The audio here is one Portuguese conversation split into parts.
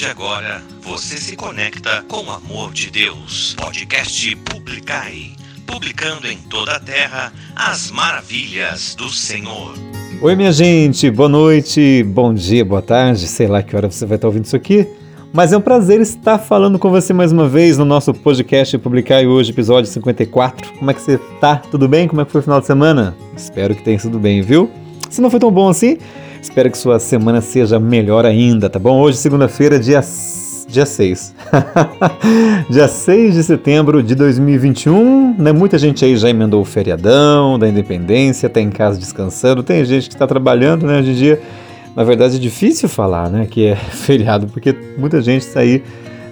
de agora, você se conecta com o amor de Deus. Podcast Publicai. Publicando em toda a terra as maravilhas do Senhor. Oi, minha gente, boa noite, bom dia, boa tarde, sei lá que hora você vai estar ouvindo isso aqui. Mas é um prazer estar falando com você mais uma vez no nosso podcast Publicar hoje, episódio 54. Como é que você tá? Tudo bem? Como é que foi o final de semana? Espero que tenha sido bem, viu? Se não foi tão bom assim, espero que sua semana seja melhor ainda, tá bom? Hoje, segunda-feira, dia, dia 6. dia 6 de setembro de 2021, né? Muita gente aí já emendou o feriadão da independência, tá em casa descansando. Tem gente que está trabalhando, né, hoje em dia na verdade é difícil falar, né, que é feriado, porque muita gente está aí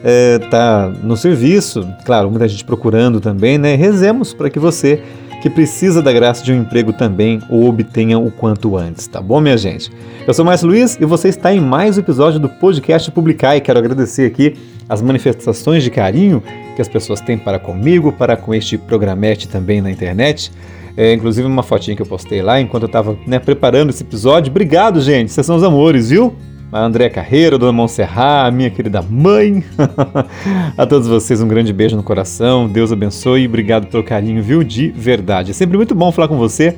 é, tá no serviço, claro, muita gente procurando também, né? Rezemos para que você que precisa da graça de um emprego também o obtenha o quanto antes, tá bom, minha gente? Eu sou Márcio Luiz e você está em mais um episódio do podcast Publicar e quero agradecer aqui as manifestações de carinho que as pessoas têm para comigo, para com este programete também na internet. É, inclusive uma fotinha que eu postei lá enquanto eu estava né, preparando esse episódio. Obrigado, gente. Vocês são os amores, viu? A Andréa Carreira, a Dona Montserrat, a minha querida mãe. a todos vocês um grande beijo no coração. Deus abençoe e obrigado pelo carinho, viu? De verdade. É sempre muito bom falar com você.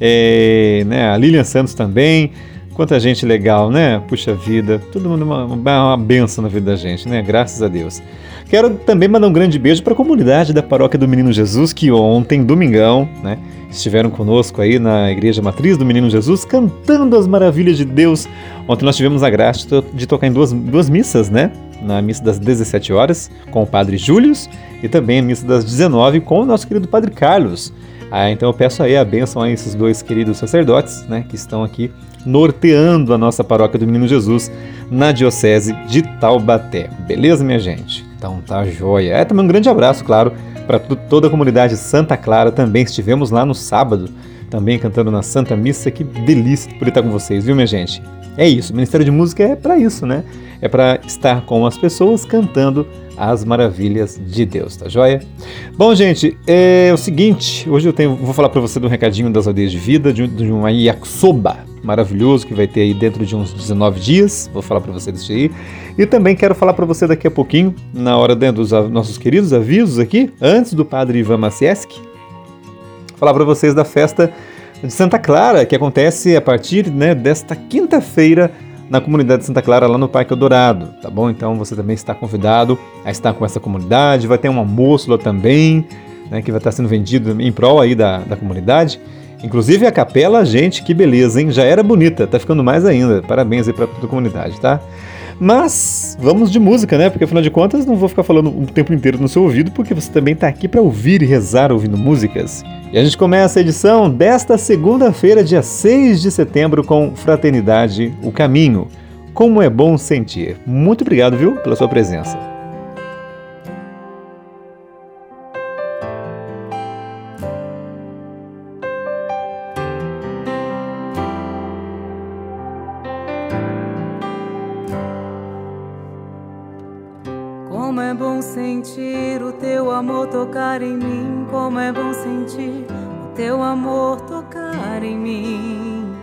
É, né, a Lilian Santos também. Quanta gente legal, né? Puxa vida, todo mundo uma, uma benção na vida da gente, né? Graças a Deus. Quero também mandar um grande beijo para a comunidade da Paróquia do Menino Jesus, que ontem, domingão, né, estiveram conosco aí na Igreja Matriz do Menino Jesus, cantando as maravilhas de Deus. Ontem nós tivemos a graça de tocar em duas, duas missas, né? Na missa das 17 horas, com o Padre Júlio, e também a missa das 19 com o nosso querido Padre Carlos. Ah, então eu peço aí a bênção a esses dois queridos sacerdotes, né, que estão aqui norteando a nossa paróquia do Menino Jesus na Diocese de Taubaté. Beleza, minha gente? Então tá joia. É também um grande abraço, claro, para toda a comunidade Santa Clara. Também estivemos lá no sábado, também cantando na Santa Missa. Que delícia por estar com vocês, viu, minha gente? É isso, o Ministério de Música é para isso, né? É para estar com as pessoas cantando as maravilhas de Deus, tá joia? Bom, gente, é o seguinte, hoje eu tenho, vou falar para você do recadinho das aldeias de vida, de, de uma yakisoba maravilhoso que vai ter aí dentro de uns 19 dias, vou falar para você disso aí. E também quero falar para você daqui a pouquinho, na hora dos nossos queridos avisos aqui, antes do Padre Ivan Macieski, falar para vocês da festa de Santa Clara, que acontece a partir né, desta quinta-feira, na comunidade de Santa Clara, lá no Parque Eldorado, tá bom? Então você também está convidado a estar com essa comunidade, vai ter um almoço lá também, né, que vai estar sendo vendido em prol aí da, da comunidade. Inclusive a capela, gente, que beleza, hein? Já era bonita, tá ficando mais ainda. Parabéns aí pra toda a comunidade, tá? Mas vamos de música, né? Porque afinal de contas não vou ficar falando o tempo inteiro no seu ouvido, porque você também está aqui para ouvir e rezar ouvindo músicas. E a gente começa a edição desta segunda-feira, dia 6 de setembro, com Fraternidade, o Caminho. Como é bom sentir. Muito obrigado, viu, pela sua presença. Tocar em mim, como é bom sentir o teu amor tocar em mim,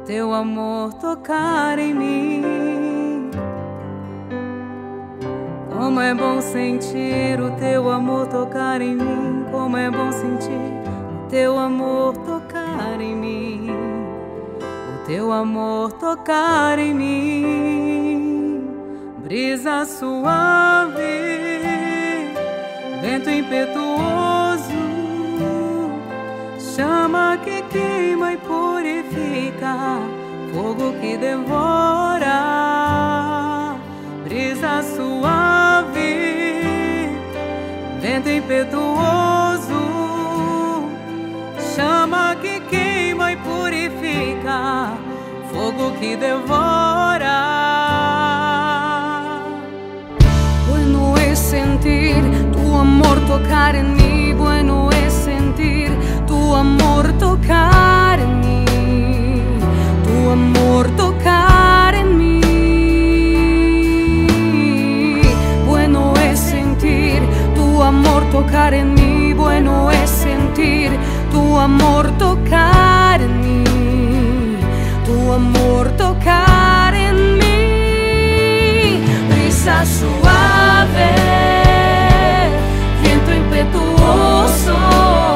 o teu amor tocar em mim. Como é bom sentir o teu amor tocar em mim, como é bom sentir o teu amor tocar em mim, o teu amor tocar em mim, brisa suave vento impetuoso, chama que queima e purifica, fogo que devora, brisa suave, vento impetuoso, chama que queima e purifica, fogo que devora. Tocar en mí, bueno es sentir tu amor tocar en mí, tu amor tocar en mí. Bueno es sentir tu amor tocar en mí, bueno es sentir tu amor tocar en mí, tu amor tocar en mí. Brisa suave, impetuoso,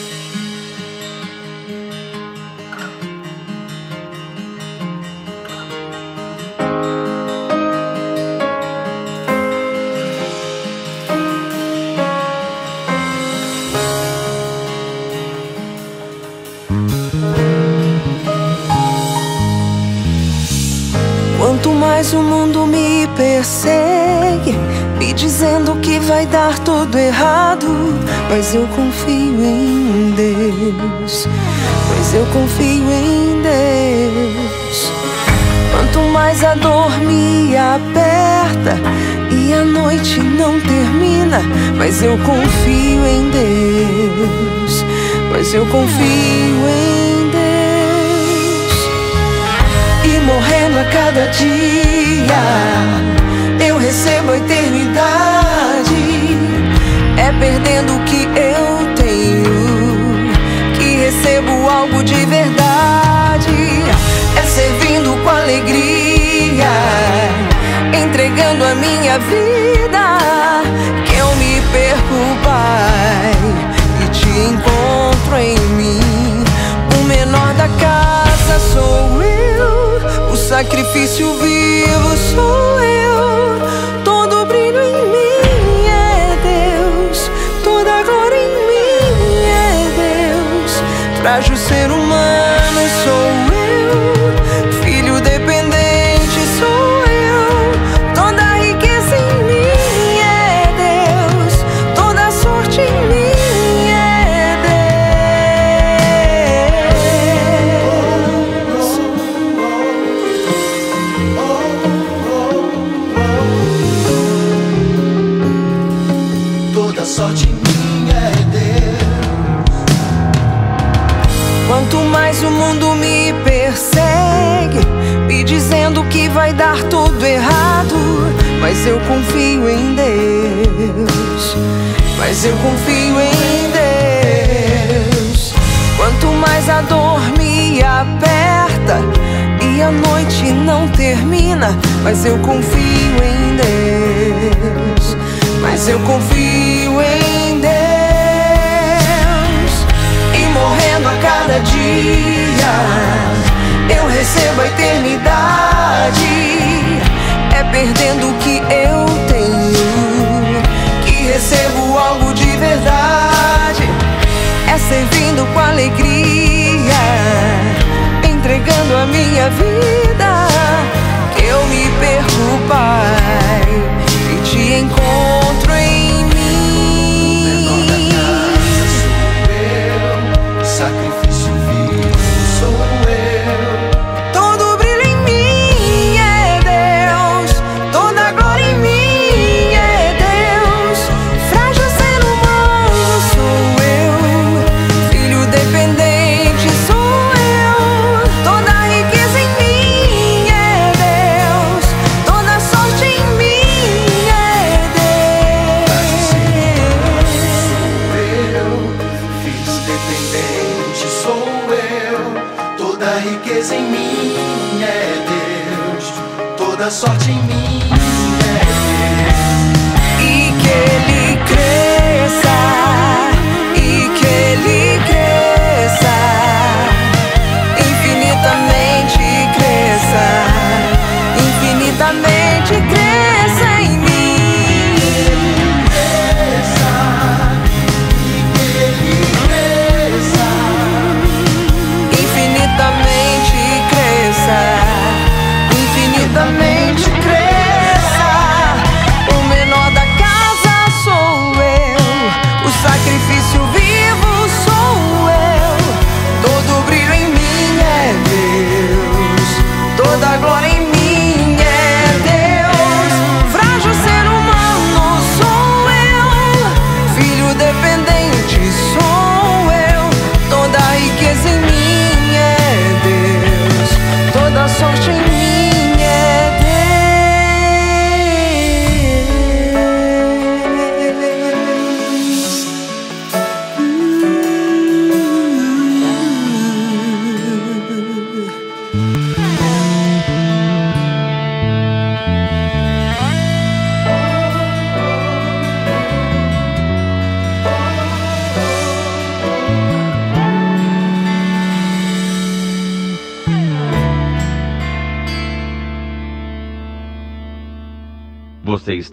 Mas eu confio em Deus. Pois eu confio em Deus. Quanto mais a dor me aperta e a noite não termina, mas eu confio em Deus. Pois eu confio em Deus e morrendo a cada dia. Eu recebo a eternidade. É perdendo o que de verdade. É servindo com alegria, entregando a minha vida. Que eu me perco, Pai, e te encontro em mim. O menor da casa sou eu, o sacrifício vivo sou eu. Vai dar tudo errado, mas eu confio em Deus. mas eu confio em Deus. Quanto mais a dor me aperta e a noite não termina, mas eu confio em Deus. Mas eu confio em Deus. E morrendo a cada dia, eu recebo a eternidade. É perdendo o que eu tenho que recebo algo de verdade. É servindo com alegria, entregando a minha vida. Que eu me perco, Pai, e te encontro sorte em mim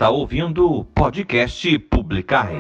está ouvindo o podcast Publicai.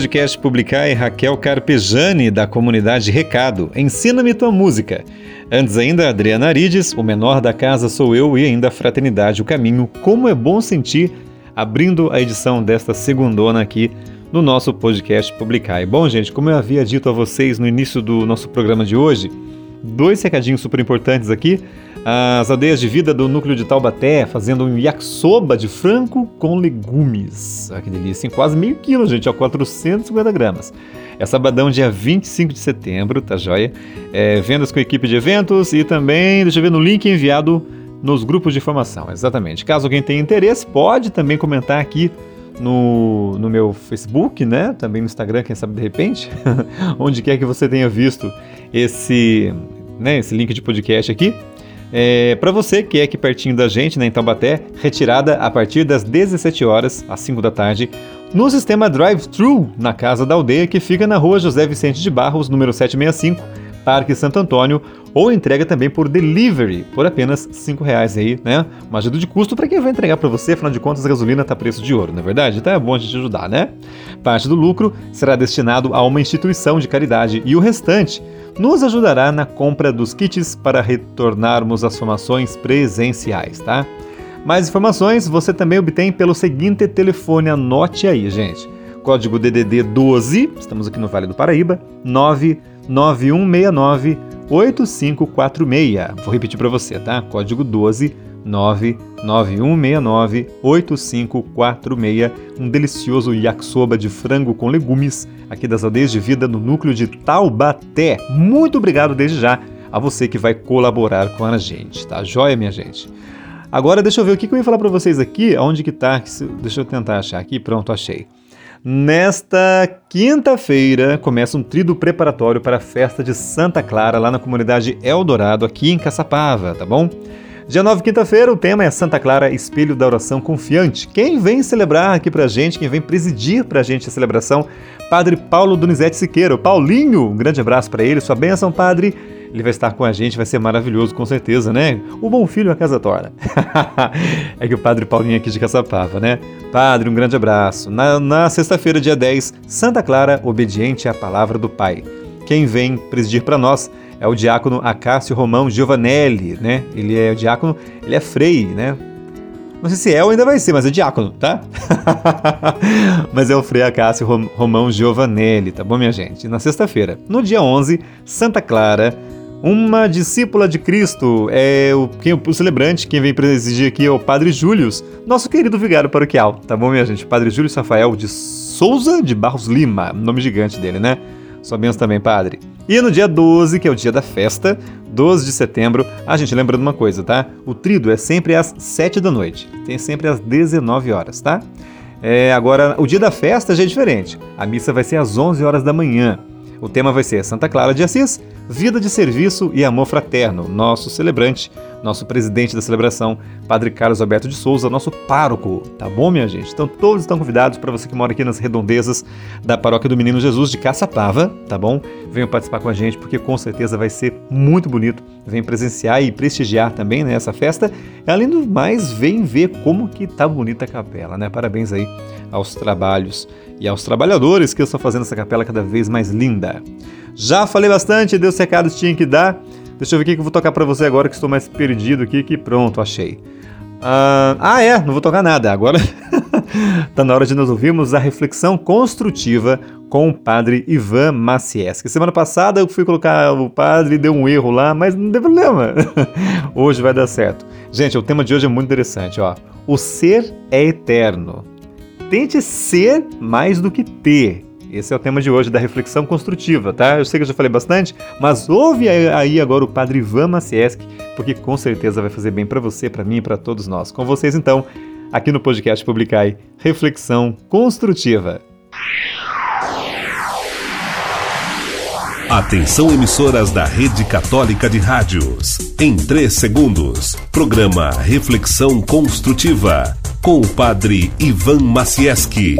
Podcast Publicai, Raquel Carpejani, da comunidade Recado, Ensina-me tua música. Antes ainda, Adriana Arides, o menor da casa sou eu e ainda a Fraternidade, o caminho. Como é bom sentir, abrindo a edição desta segundona aqui no nosso podcast Publicai. Bom, gente, como eu havia dito a vocês no início do nosso programa de hoje, dois recadinhos super importantes aqui. As aldeias de vida do núcleo de Taubaté fazendo um yakisoba de frango com legumes. Ah, que delícia, quase meio quilo, gente, ó, 450 gramas. É sabadão, dia 25 de setembro, tá joia? É, vendas com equipe de eventos e também, deixa eu ver no link enviado nos grupos de formação, exatamente. Caso alguém tenha interesse, pode também comentar aqui no, no meu Facebook, né? Também no Instagram, quem sabe de repente, onde quer que você tenha visto esse, né, esse link de podcast aqui. É, para você que é aqui pertinho da gente, né, em retirada a partir das 17 horas, às 5 da tarde, no sistema Drive-Thru, na Casa da Aldeia, que fica na rua José Vicente de Barros, número 765, Parque Santo Antônio, ou entrega também por delivery, por apenas R$ reais aí, né? Uma ajuda de custo para quem vai entregar para você, afinal de contas a gasolina tá preço de ouro, não é verdade? Então é bom a gente ajudar, né? Parte do lucro será destinado a uma instituição de caridade e o restante nos ajudará na compra dos kits para retornarmos às formações presenciais, tá? Mais informações você também obtém pelo seguinte telefone, anote aí, gente. Código DDD 12, estamos aqui no Vale do Paraíba, 99169 8546. Vou repetir para você, tá? Código 12 99169 8546. Um delicioso yakisoba de frango com legumes aqui das aldeias de vida no núcleo de Taubaté. Muito obrigado desde já a você que vai colaborar com a gente, tá? Joia, minha gente. Agora deixa eu ver o que eu ia falar para vocês aqui, onde que tá? Deixa eu tentar achar aqui, pronto, achei. Nesta quinta-feira começa um trido preparatório para a festa de Santa Clara lá na comunidade Eldorado, aqui em Caçapava, tá bom? Dia 9, quinta-feira, o tema é Santa Clara, Espelho da Oração Confiante. Quem vem celebrar aqui pra gente, quem vem presidir pra gente a celebração, Padre Paulo Donizete Siqueira. Paulinho, um grande abraço para ele, sua bênção, Padre. Ele vai estar com a gente, vai ser maravilhoso, com certeza, né? O bom filho a casa torna. é que o Padre Paulinho aqui de Caçapava, né? Padre, um grande abraço. Na, na sexta-feira, dia 10, Santa Clara, obediente à palavra do Pai. Quem vem presidir para nós é o diácono Acácio Romão Giovanelli, né? Ele é o diácono, ele é frei, né? Não sei se é ou ainda vai ser, mas é diácono, tá? mas é o Frei Acácio Romão Giovanelli, tá bom, minha gente? Na sexta-feira, no dia 11, Santa Clara, uma discípula de Cristo é o, quem, o celebrante, quem vem presidir aqui é o Padre Július, nosso querido vigário paroquial, tá bom, minha gente? Padre Júlio Rafael de Souza de Barros Lima, nome gigante dele, né? Sua bênção também, padre. E no dia 12, que é o dia da festa, 12 de setembro, a gente lembrando uma coisa, tá? O trido é sempre às 7 da noite, tem sempre às 19 horas, tá? É, agora, o dia da festa já é diferente. A missa vai ser às 11 horas da manhã. O tema vai ser Santa Clara de Assis, Vida de Serviço e Amor Fraterno. Nosso celebrante, nosso presidente da celebração, Padre Carlos Alberto de Souza, nosso pároco. Tá bom, minha gente? Então todos estão convidados para você que mora aqui nas redondezas da Paróquia do Menino Jesus de Caçapava, tá bom? Venham participar com a gente porque com certeza vai ser muito bonito. Vem presenciar e prestigiar também né, essa festa. Além do mais, vem ver como que tá bonita a capela, né? Parabéns aí aos trabalhos e aos trabalhadores que estão fazendo essa capela cada vez mais linda. Já falei bastante, deu os recados que tinha que dar. Deixa eu ver o que eu vou tocar para você agora que estou mais perdido aqui, que pronto, achei. Uh, ah, é, não vou tocar nada. Agora tá na hora de nós ouvirmos a reflexão construtiva com o padre Ivan Macieski. Semana passada eu fui colocar o padre, deu um erro lá, mas não tem problema. hoje vai dar certo. Gente, o tema de hoje é muito interessante, ó. O ser é eterno. Tente ser mais do que ter. Esse é o tema de hoje da reflexão construtiva, tá? Eu sei que eu já falei bastante, mas ouve aí agora o Padre Ivan Macieski, porque com certeza vai fazer bem para você, para mim e para todos nós. Com vocês então, aqui no podcast Publicai, reflexão construtiva. Atenção emissoras da Rede Católica de Rádios. Em 3 segundos, programa Reflexão Construtiva com o Padre Ivan Macieski.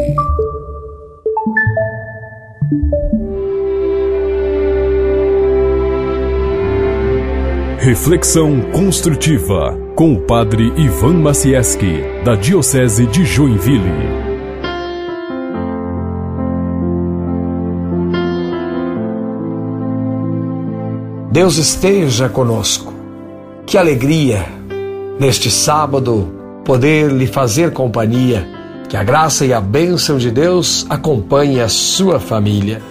Reflexão construtiva com o padre Ivan Macieski, da Diocese de Joinville. Deus esteja conosco. Que alegria neste sábado poder lhe fazer companhia. Que a graça e a bênção de Deus acompanhe a sua família.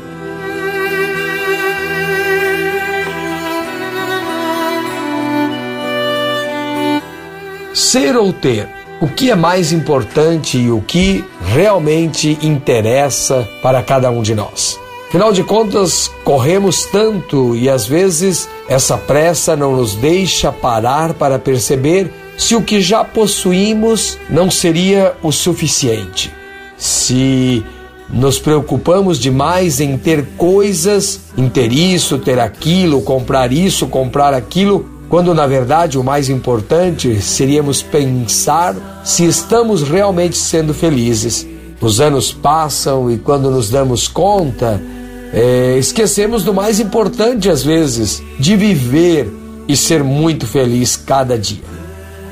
Ser ou ter? O que é mais importante e o que realmente interessa para cada um de nós? Afinal de contas, corremos tanto e às vezes essa pressa não nos deixa parar para perceber se o que já possuímos não seria o suficiente. Se nos preocupamos demais em ter coisas, em ter isso, ter aquilo, comprar isso, comprar aquilo, quando na verdade o mais importante seríamos pensar se estamos realmente sendo felizes. Os anos passam e quando nos damos conta, é, esquecemos do mais importante às vezes, de viver e ser muito feliz cada dia.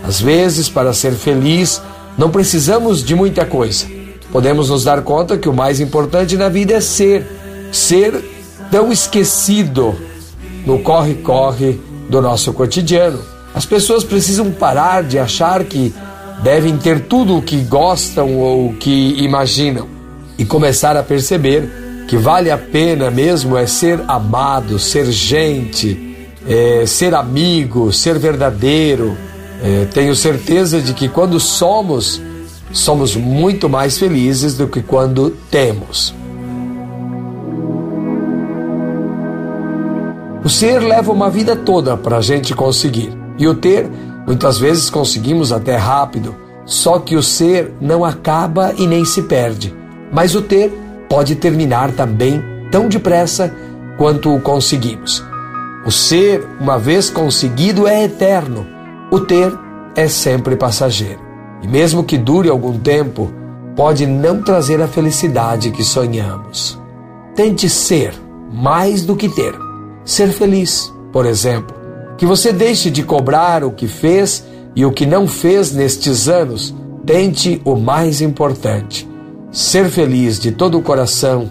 Às vezes, para ser feliz, não precisamos de muita coisa. Podemos nos dar conta que o mais importante na vida é ser, ser tão esquecido no corre-corre do nosso cotidiano. As pessoas precisam parar de achar que devem ter tudo o que gostam ou que imaginam e começar a perceber que vale a pena mesmo é ser amado, ser gente, é, ser amigo, ser verdadeiro. É, tenho certeza de que quando somos, somos muito mais felizes do que quando temos. O ser leva uma vida toda para a gente conseguir. E o ter, muitas vezes conseguimos até rápido. Só que o ser não acaba e nem se perde. Mas o ter pode terminar também tão depressa quanto o conseguimos. O ser, uma vez conseguido, é eterno. O ter é sempre passageiro. E mesmo que dure algum tempo, pode não trazer a felicidade que sonhamos. Tente ser mais do que ter ser feliz, por exemplo. Que você deixe de cobrar o que fez e o que não fez nestes anos. Tente o mais importante: ser feliz de todo o coração,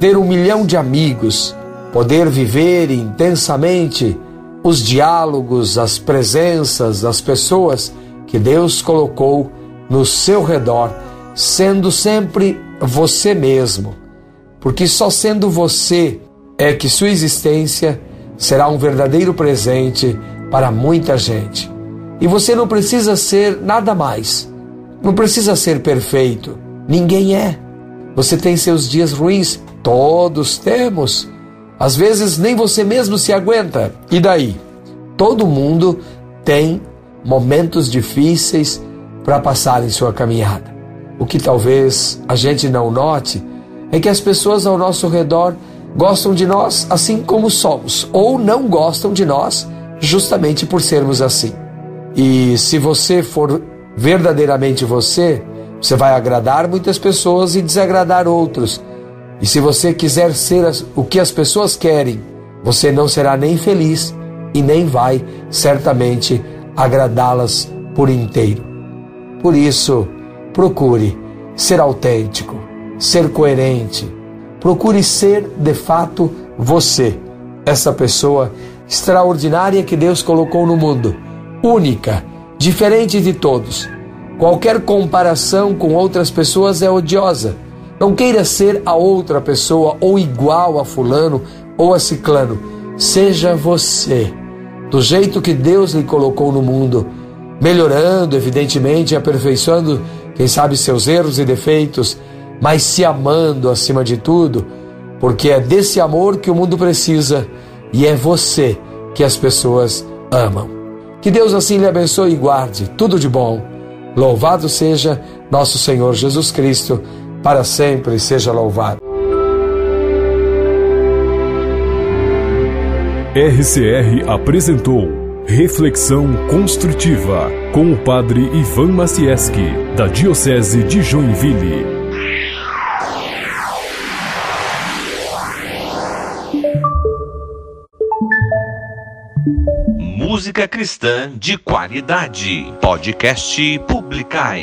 ter um milhão de amigos, poder viver intensamente os diálogos, as presenças, as pessoas que Deus colocou no seu redor, sendo sempre você mesmo. Porque só sendo você é que sua existência será um verdadeiro presente para muita gente. E você não precisa ser nada mais. Não precisa ser perfeito. Ninguém é. Você tem seus dias ruins, todos temos. Às vezes nem você mesmo se aguenta. E daí? Todo mundo tem momentos difíceis para passar em sua caminhada. O que talvez a gente não note é que as pessoas ao nosso redor gostam de nós assim como somos, ou não gostam de nós justamente por sermos assim. E se você for verdadeiramente você, você vai agradar muitas pessoas e desagradar outros. E se você quiser ser o que as pessoas querem, você não será nem feliz e nem vai certamente agradá-las por inteiro. Por isso, procure ser autêntico, ser coerente, Procure ser de fato você, essa pessoa extraordinária que Deus colocou no mundo, única, diferente de todos. Qualquer comparação com outras pessoas é odiosa. Não queira ser a outra pessoa ou igual a Fulano ou a Ciclano. Seja você, do jeito que Deus lhe colocou no mundo, melhorando, evidentemente, aperfeiçoando, quem sabe, seus erros e defeitos mas se amando acima de tudo, porque é desse amor que o mundo precisa e é você que as pessoas amam. Que Deus assim lhe abençoe e guarde tudo de bom. Louvado seja nosso Senhor Jesus Cristo, para sempre seja louvado. RCR apresentou Reflexão Construtiva com o Padre Ivan Macieski, da Diocese de Joinville. Música cristã de qualidade. Podcast Publicai.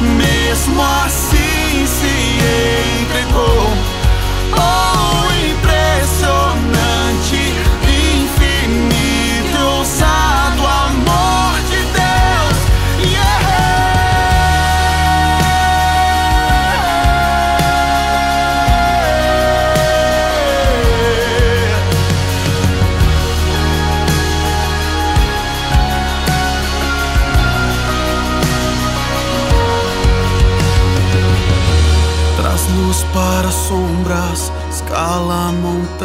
Mesmo assim se entregou.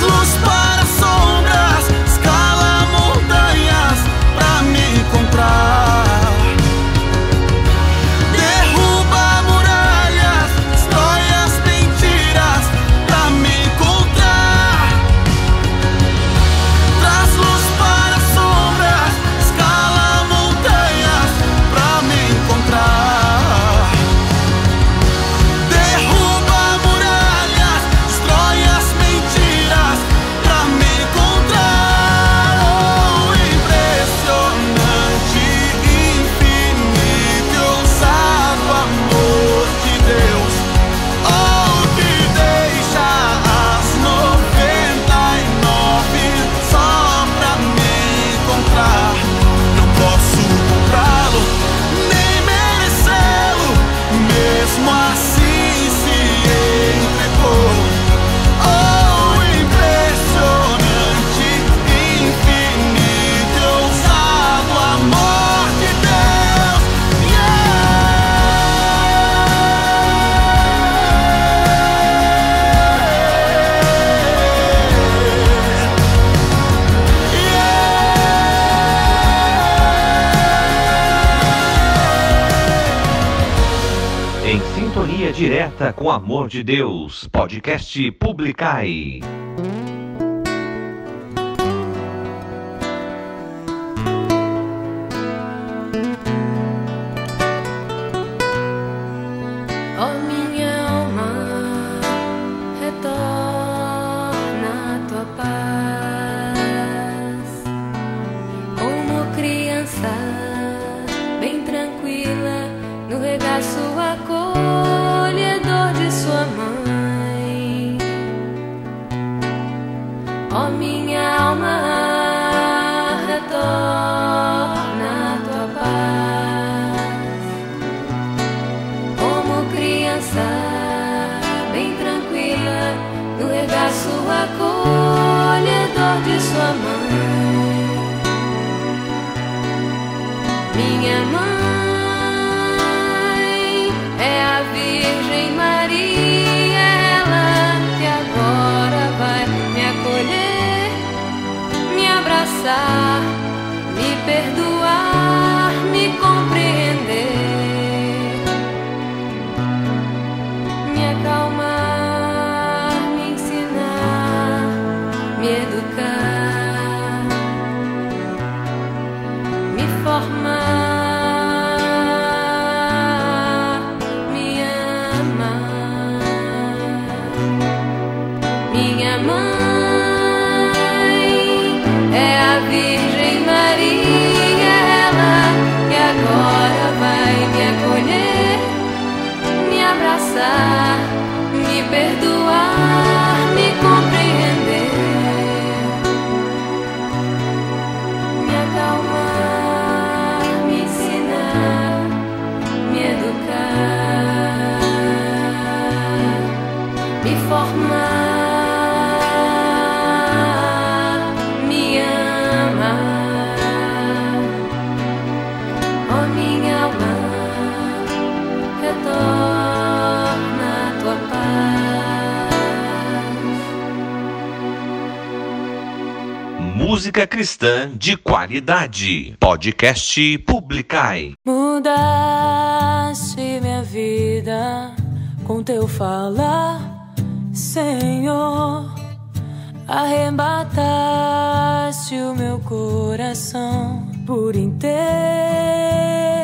Luz para sombras, escala direta com amor de Deus, podcast Publicai. cristã de qualidade. Podcast Publicai. Mudaste minha vida com teu falar, Senhor. Arrebataste o meu coração por inteiro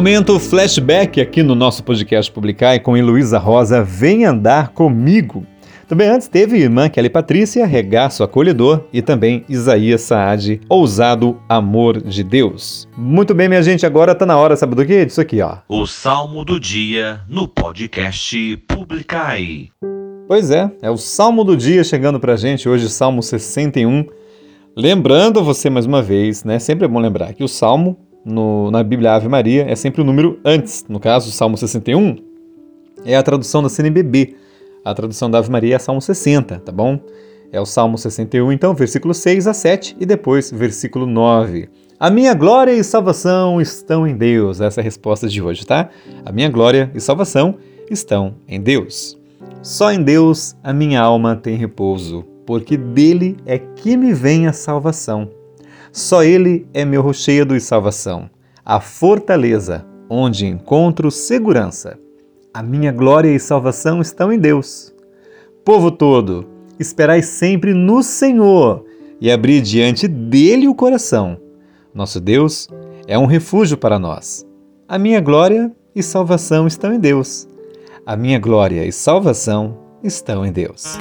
Momento flashback aqui no nosso podcast Publicar com Heloísa Rosa, Vem Andar Comigo. Também antes teve irmã Kelly Patrícia, Regaço Acolhedor e também Isaías Saad, Ousado Amor de Deus. Muito bem, minha gente, agora tá na hora, sabe do que? Disso aqui, ó. O Salmo do Dia no podcast Publicai. Pois é, é o Salmo do Dia chegando pra gente hoje, Salmo 61. Lembrando você mais uma vez, né? Sempre é bom lembrar que o Salmo no, na Bíblia Ave Maria é sempre o número antes. No caso, o Salmo 61 é a tradução da CNBB. A tradução da Ave Maria é Salmo 60, tá bom? É o Salmo 61, então, versículo 6 a 7 e depois versículo 9. A minha glória e salvação estão em Deus. Essa é a resposta de hoje, tá? A minha glória e salvação estão em Deus. Só em Deus a minha alma tem repouso, porque dele é que me vem a salvação. Só ele é meu rochedo e salvação, a fortaleza onde encontro segurança. A minha glória e salvação estão em Deus. Povo todo, esperai sempre no Senhor e abri diante dele o coração. Nosso Deus é um refúgio para nós. A minha glória e salvação estão em Deus. A minha glória e salvação estão em Deus.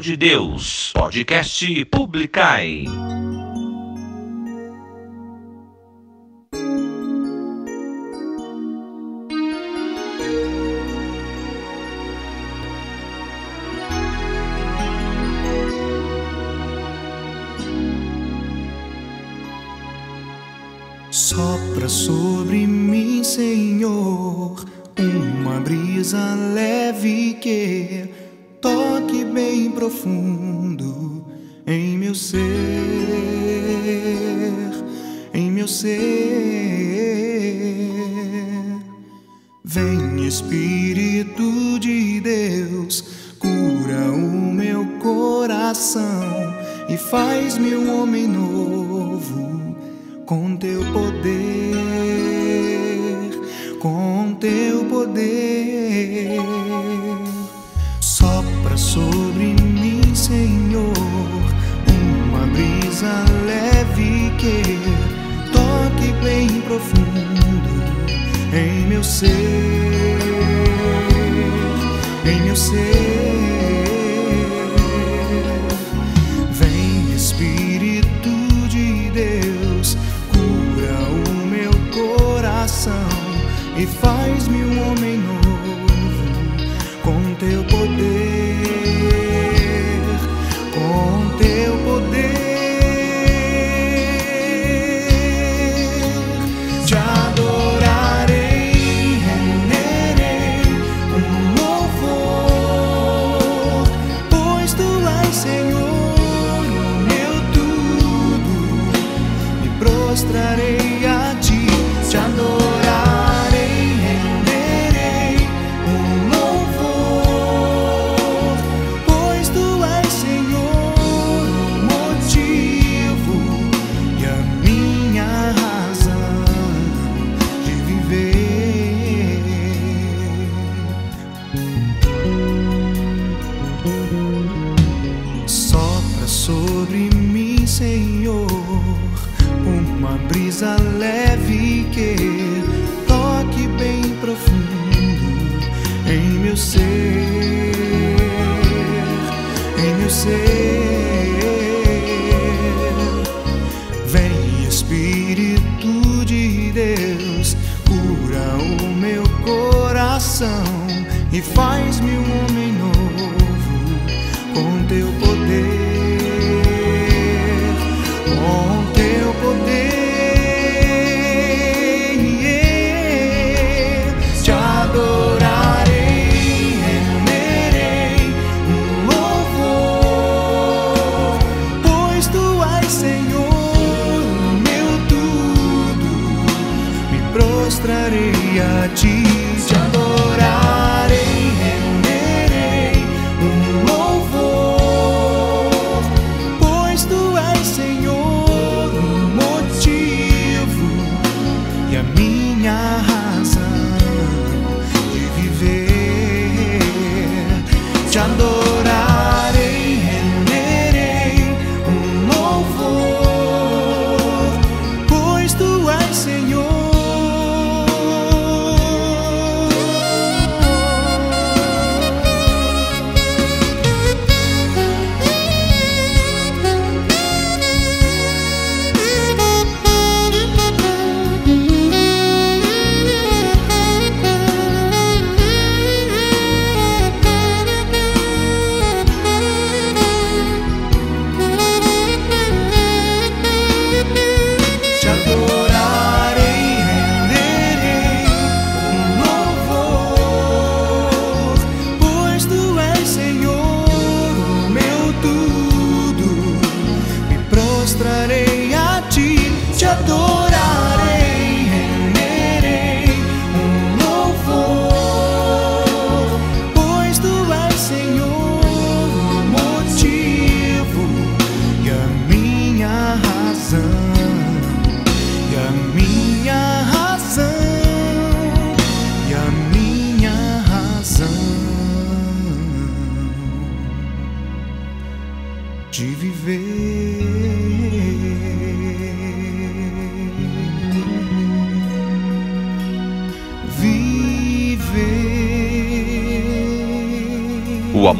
De Deus, podcast Publicai. Sopra sobre mim, Senhor, uma brisa leve que bem profundo em meu ser, em meu ser. Vem, Espírito de Deus, cura o meu coração e faz-me um homem novo com teu poder, com teu poder. Sopra sobre profundo em meu ser, em meu ser. com teu poder.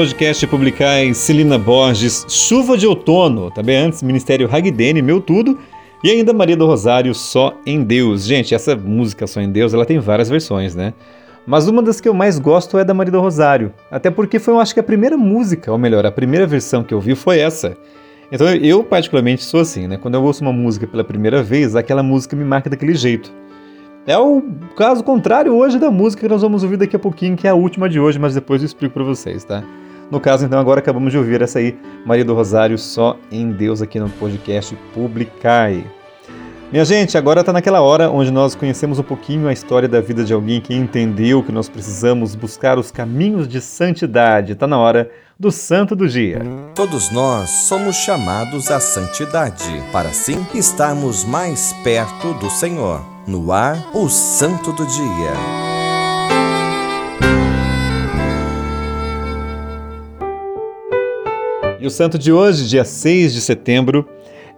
Podcast Publicai Celina Borges, Chuva de Outono, também antes Ministério Ragdene, Meu Tudo, e ainda Maria do Rosário, Só em Deus. Gente, essa música Só em Deus, ela tem várias versões, né? Mas uma das que eu mais gosto é da Maria do Rosário, até porque foi, eu acho que a primeira música, ou melhor, a primeira versão que eu vi foi essa. Então eu particularmente sou assim, né? Quando eu ouço uma música pela primeira vez, aquela música me marca daquele jeito. É o caso contrário hoje da música que nós vamos ouvir daqui a pouquinho, que é a última de hoje, mas depois eu explico para vocês, tá? No caso, então, agora acabamos de ouvir essa aí, Maria do Rosário, só em Deus, aqui no podcast Publicai. Minha gente, agora está naquela hora onde nós conhecemos um pouquinho a história da vida de alguém que entendeu que nós precisamos buscar os caminhos de santidade. Está na hora do Santo do Dia. Todos nós somos chamados à santidade, para assim estarmos mais perto do Senhor. No ar, o Santo do Dia. E o santo de hoje, dia 6 de setembro,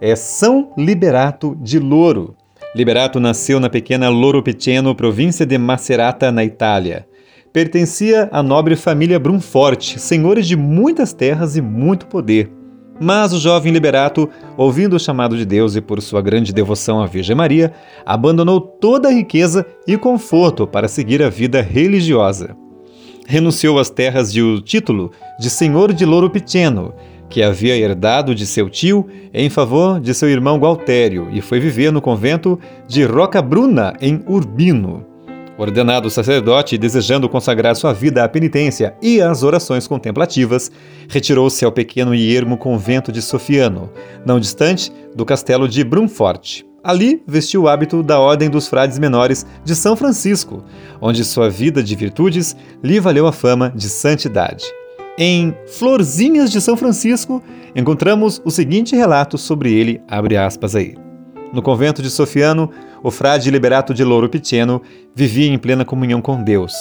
é São Liberato de Loro. Liberato nasceu na pequena Loro Piceno, província de Macerata, na Itália. pertencia à nobre família Brunfort, senhores de muitas terras e muito poder. Mas o jovem Liberato, ouvindo o chamado de Deus e por sua grande devoção à Virgem Maria, abandonou toda a riqueza e conforto para seguir a vida religiosa. Renunciou às terras e o título de Senhor de Louro Piceno, que havia herdado de seu tio em favor de seu irmão Gualtério, e foi viver no convento de Roca Bruna, em Urbino. Ordenado sacerdote e desejando consagrar sua vida à penitência e às orações contemplativas, retirou-se ao pequeno e ermo convento de Sofiano, não distante do castelo de Brunfort. Ali vestiu o hábito da Ordem dos Frades Menores de São Francisco, onde sua vida de virtudes lhe valeu a fama de santidade. Em Florzinhas de São Francisco, encontramos o seguinte relato sobre ele, abre aspas aí. No convento de Sofiano, o frade Liberato de Louro Piceno vivia em plena comunhão com Deus.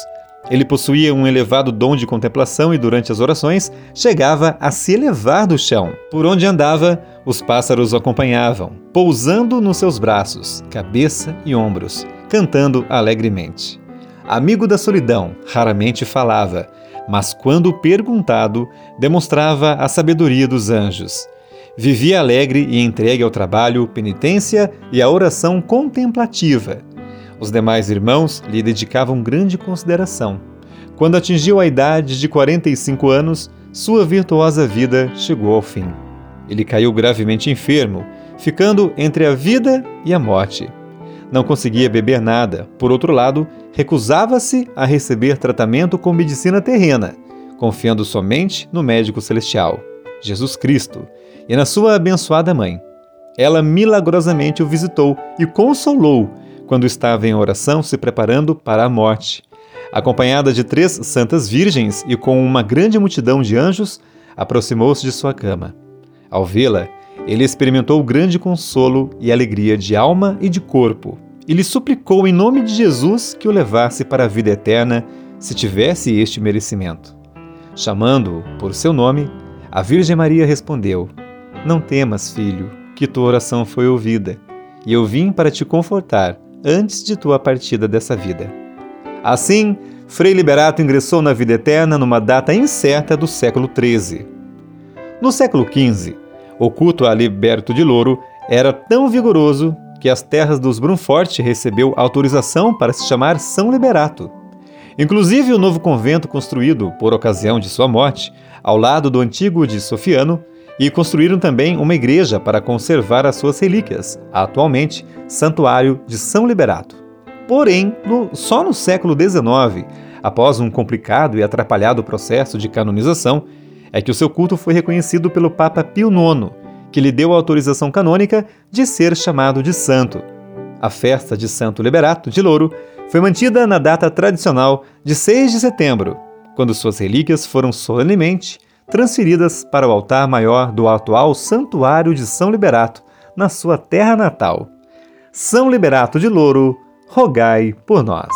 Ele possuía um elevado dom de contemplação e, durante as orações, chegava a se elevar do chão. Por onde andava, os pássaros o acompanhavam, pousando nos seus braços, cabeça e ombros, cantando alegremente. Amigo da solidão, raramente falava, mas quando perguntado, demonstrava a sabedoria dos anjos. Vivia alegre e entregue ao trabalho, penitência e à oração contemplativa. Os demais irmãos lhe dedicavam grande consideração. Quando atingiu a idade de 45 anos, sua virtuosa vida chegou ao fim. Ele caiu gravemente enfermo, ficando entre a vida e a morte. Não conseguia beber nada, por outro lado, recusava-se a receber tratamento com medicina terrena, confiando somente no médico celestial, Jesus Cristo, e na sua abençoada mãe. Ela milagrosamente o visitou e consolou quando estava em oração se preparando para a morte. Acompanhada de três santas virgens e com uma grande multidão de anjos, aproximou-se de sua cama. Ao vê-la, ele experimentou grande consolo e alegria de alma e de corpo, e lhe suplicou em nome de Jesus que o levasse para a vida eterna, se tivesse este merecimento. Chamando-o por seu nome, a Virgem Maria respondeu: não temas, filho, que tua oração foi ouvida, e eu vim para te confortar antes de tua partida dessa vida. Assim, Frei Liberato ingressou na vida eterna numa data incerta do século XIII. No século XV, o culto a Liberto de Louro era tão vigoroso que as terras dos Brunfort recebeu autorização para se chamar São Liberato. Inclusive, o novo convento construído por ocasião de sua morte, ao lado do antigo de Sofiano, e construíram também uma igreja para conservar as suas relíquias, atualmente Santuário de São Liberato. Porém, no, só no século XIX, após um complicado e atrapalhado processo de canonização, é que o seu culto foi reconhecido pelo Papa Pio IX, que lhe deu a autorização canônica de ser chamado de santo. A festa de Santo Liberato de Louro foi mantida na data tradicional de 6 de setembro, quando suas relíquias foram solenemente transferidas para o altar maior do atual Santuário de São Liberato, na sua terra natal. São Liberato de Louro, rogai por nós.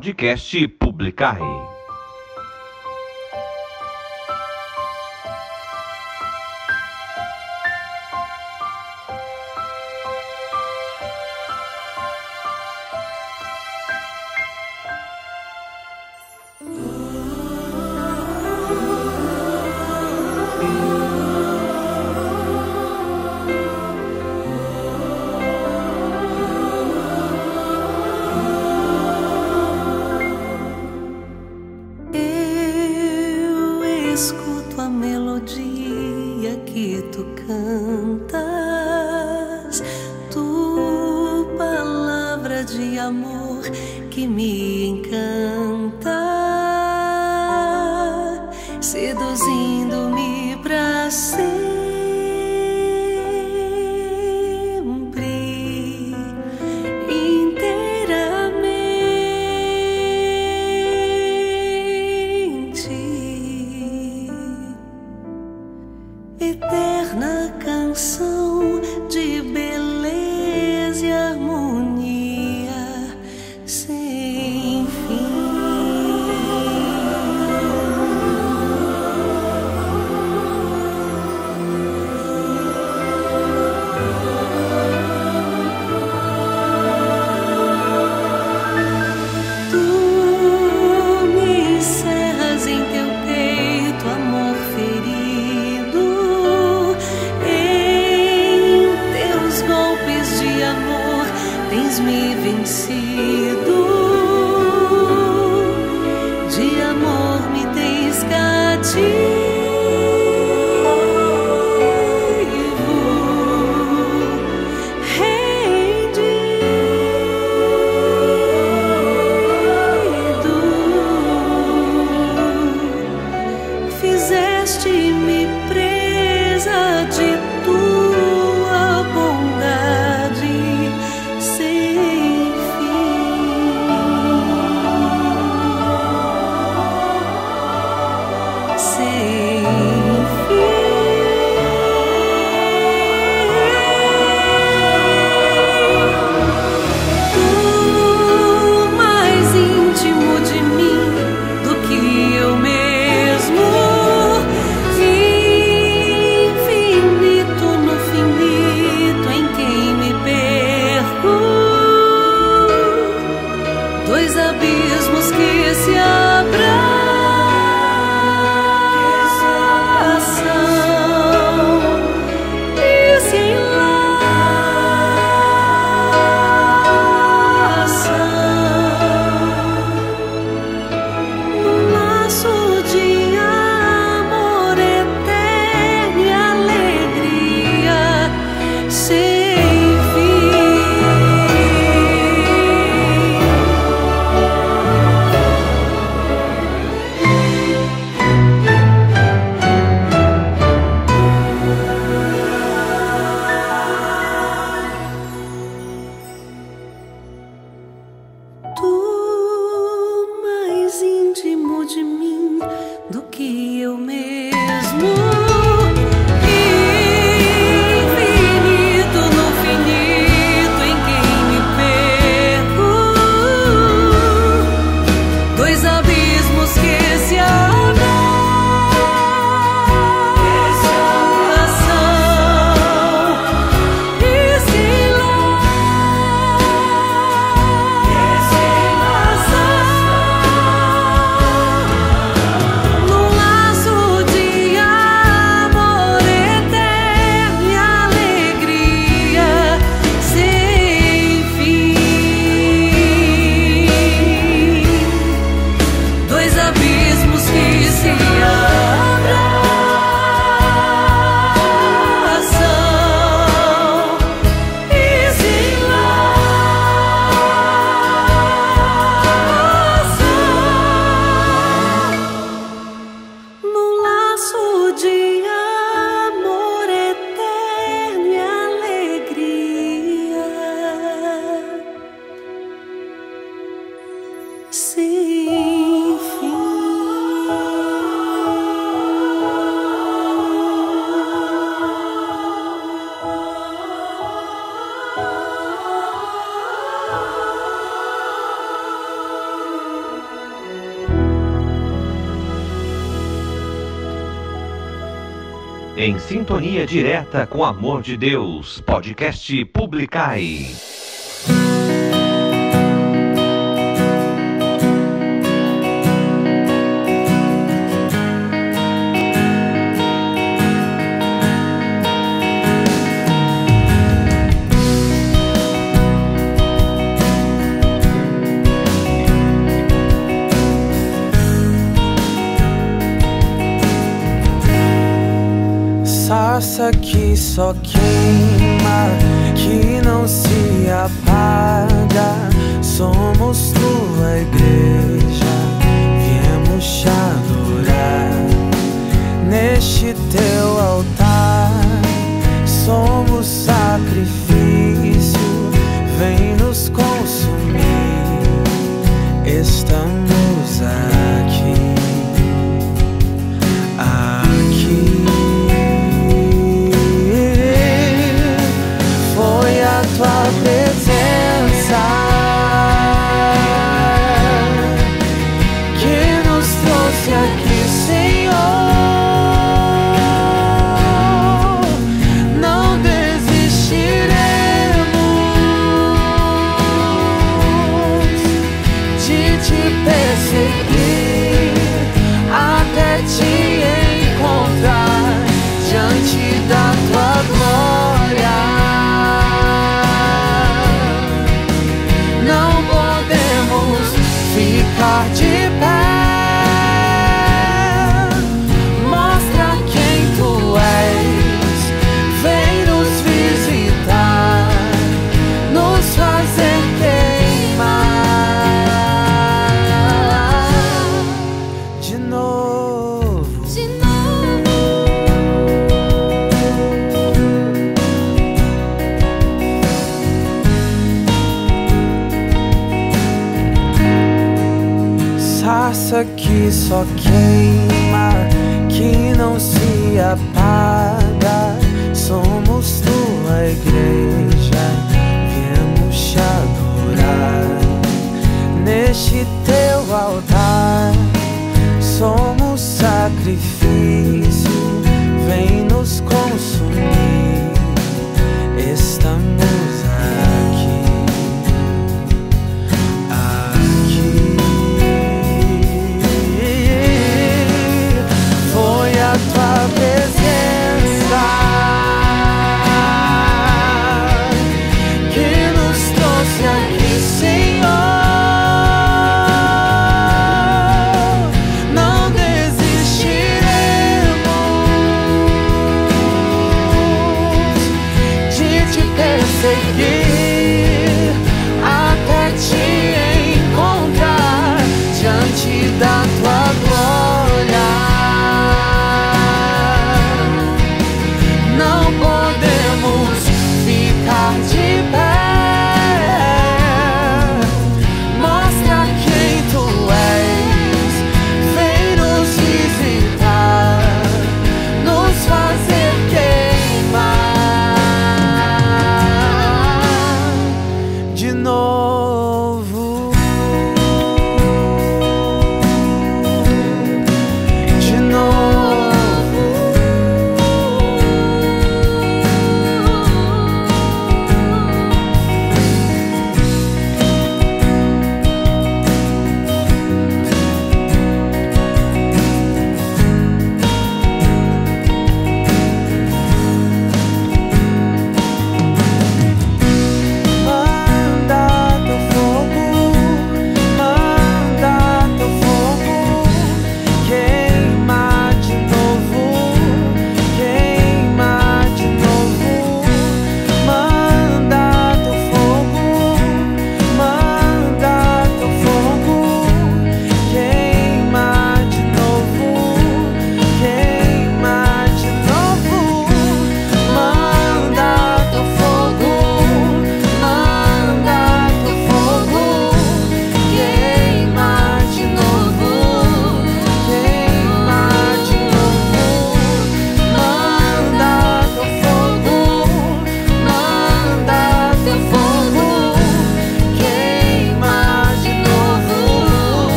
Podcast Publicai. que eu me direta com amor de Deus, podcast Publicai. que só queima, que não se apaga.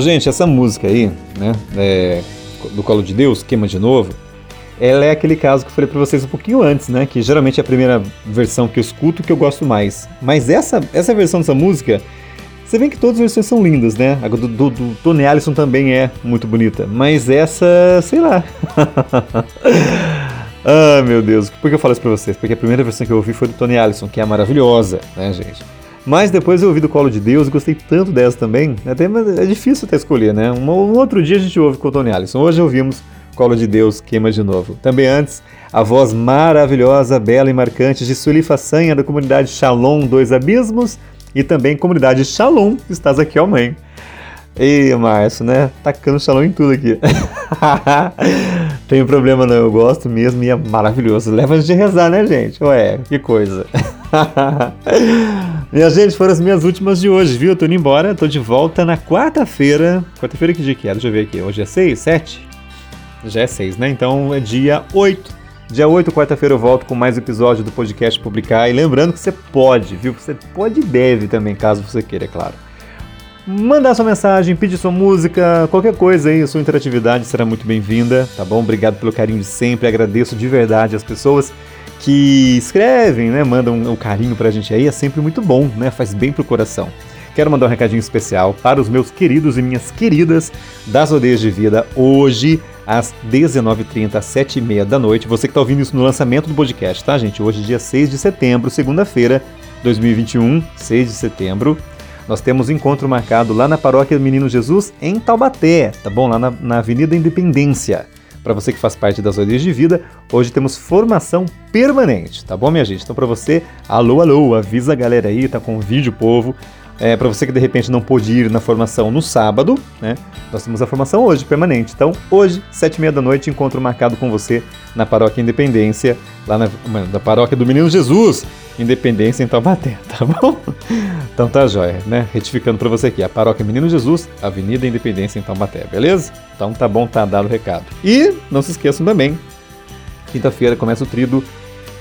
Gente, essa música aí, né, é, do Colo de Deus, Queima de Novo, ela é aquele caso que eu falei pra vocês um pouquinho antes, né, que geralmente é a primeira versão que eu escuto que eu gosto mais. Mas essa, essa versão dessa música, você vê que todas as versões são lindas, né? A do, do, do Tony Allison também é muito bonita, mas essa, sei lá. ah, meu Deus, por que eu falo isso pra vocês? Porque a primeira versão que eu ouvi foi do Tony Allison, que é maravilhosa, né, gente? Mas depois eu ouvi do Colo de Deus e gostei tanto dessa também. Né? Até, é difícil até escolher, né? Um, um, outro dia a gente ouve com o Tony Allison. Hoje ouvimos Colo de Deus, Queima de Novo. Também antes, a voz maravilhosa, bela e marcante de Sueli Façanha, da comunidade Shalom Dois Abismos e também comunidade Shalom, estás aqui, ó mãe. Ei, Márcio, né? Tacando Shalom em tudo aqui. Tem problema não, eu gosto mesmo e é maravilhoso. Leva gente a rezar, né, gente? Ué, que coisa. Minha gente, foram as minhas últimas de hoje, viu? Tô indo embora, tô de volta na quarta-feira. Quarta-feira que dia que é? Deixa eu ver aqui. Hoje é 6? 7? Já é 6, né? Então é dia 8. Dia 8, quarta-feira, eu volto com mais episódio do podcast Publicar. E lembrando que você pode, viu? Você pode e deve também, caso você queira, é claro. Mandar sua mensagem, pedir sua música, qualquer coisa aí, sua interatividade será muito bem-vinda, tá bom? Obrigado pelo carinho de sempre, agradeço de verdade as pessoas que escrevem, né, mandam o carinho pra gente aí, é sempre muito bom, né, faz bem pro coração. Quero mandar um recadinho especial para os meus queridos e minhas queridas das Odeias de Vida, hoje às 19h30, às 7h30 da noite. Você que está ouvindo isso no lançamento do podcast, tá, gente? Hoje, dia 6 de setembro, segunda-feira, 2021, 6 de setembro. Nós temos um encontro marcado lá na Paróquia do Menino Jesus, em Taubaté, tá bom? Lá na, na Avenida Independência. Para você que faz parte das Ordens de Vida, hoje temos formação permanente, tá bom, minha gente? Então, para você, alô, alô, avisa a galera aí, tá com o vídeo povo. É, para você que de repente não pôde ir na formação no sábado, né? Nós temos a formação hoje, permanente. Então, hoje, sete e meia da noite, encontro marcado com você na Paróquia Independência, lá na, na Paróquia do Menino Jesus, Independência em Taubaté, tá bom? Então tá jóia, né? Retificando para você aqui, a Paróquia Menino Jesus, Avenida Independência em Taubaté, beleza? Então tá bom, tá dado o recado. E não se esqueçam também, quinta-feira começa o trido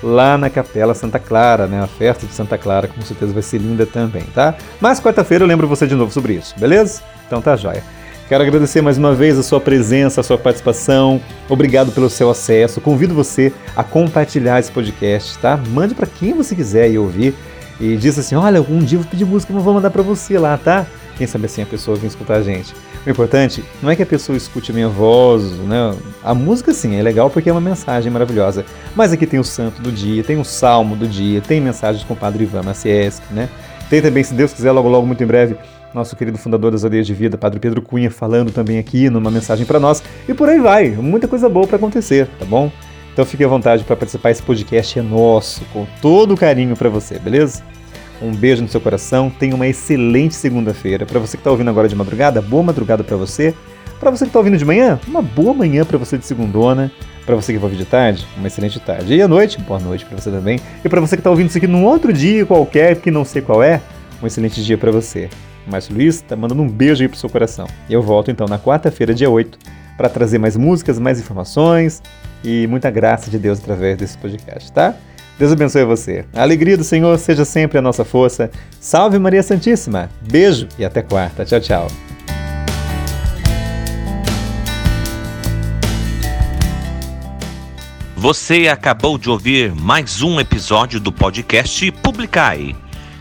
lá na Capela Santa Clara, né? A festa de Santa Clara, com certeza vai ser linda também, tá? Mas quarta-feira eu lembro você de novo sobre isso, beleza? Então tá jóia. Quero agradecer mais uma vez a sua presença, a sua participação. Obrigado pelo seu acesso. Convido você a compartilhar esse podcast, tá? Mande para quem você quiser ir ouvir. E diz assim: olha, um dia eu vou pedir música, mas vou mandar para você lá, tá? Quem sabe assim a pessoa vem escutar a gente. O importante não é que a pessoa escute a minha voz, né? A música sim é legal porque é uma mensagem maravilhosa. Mas aqui tem o santo do dia, tem o salmo do dia, tem mensagens com o Padre Ivan Macieski, né? Tem também, se Deus quiser, logo logo, muito em breve, nosso querido fundador das Aldeias de Vida, Padre Pedro Cunha, falando também aqui numa mensagem para nós. E por aí vai, muita coisa boa para acontecer, tá bom? Então fique à vontade para participar, esse podcast é nosso, com todo carinho para você, beleza? Um beijo no seu coração. Tenha uma excelente segunda-feira. Para você que está ouvindo agora de madrugada, boa madrugada para você. Para você que está ouvindo de manhã, uma boa manhã para você de segundona. Para você que vai ouvir de tarde, uma excelente tarde. E à noite, boa noite para você também. E para você que está ouvindo isso aqui num outro dia qualquer, que não sei qual é, um excelente dia para você. Márcio Luiz tá mandando um beijo aí pro seu coração. Eu volto então na quarta-feira, dia 8, para trazer mais músicas, mais informações e muita graça de Deus através desse podcast, tá? Deus abençoe você. A alegria do Senhor seja sempre a nossa força. Salve Maria Santíssima. Beijo e até quarta. Tchau, tchau. Você acabou de ouvir mais um episódio do podcast Publicai.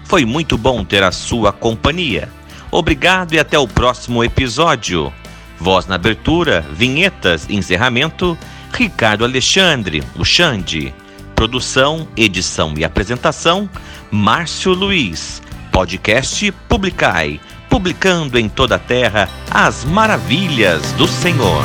Foi muito bom ter a sua companhia. Obrigado e até o próximo episódio. Voz na abertura, vinhetas, encerramento, Ricardo Alexandre, o Xande. Produção, edição e apresentação, Márcio Luiz. Podcast Publicai, publicando em toda a terra as maravilhas do Senhor.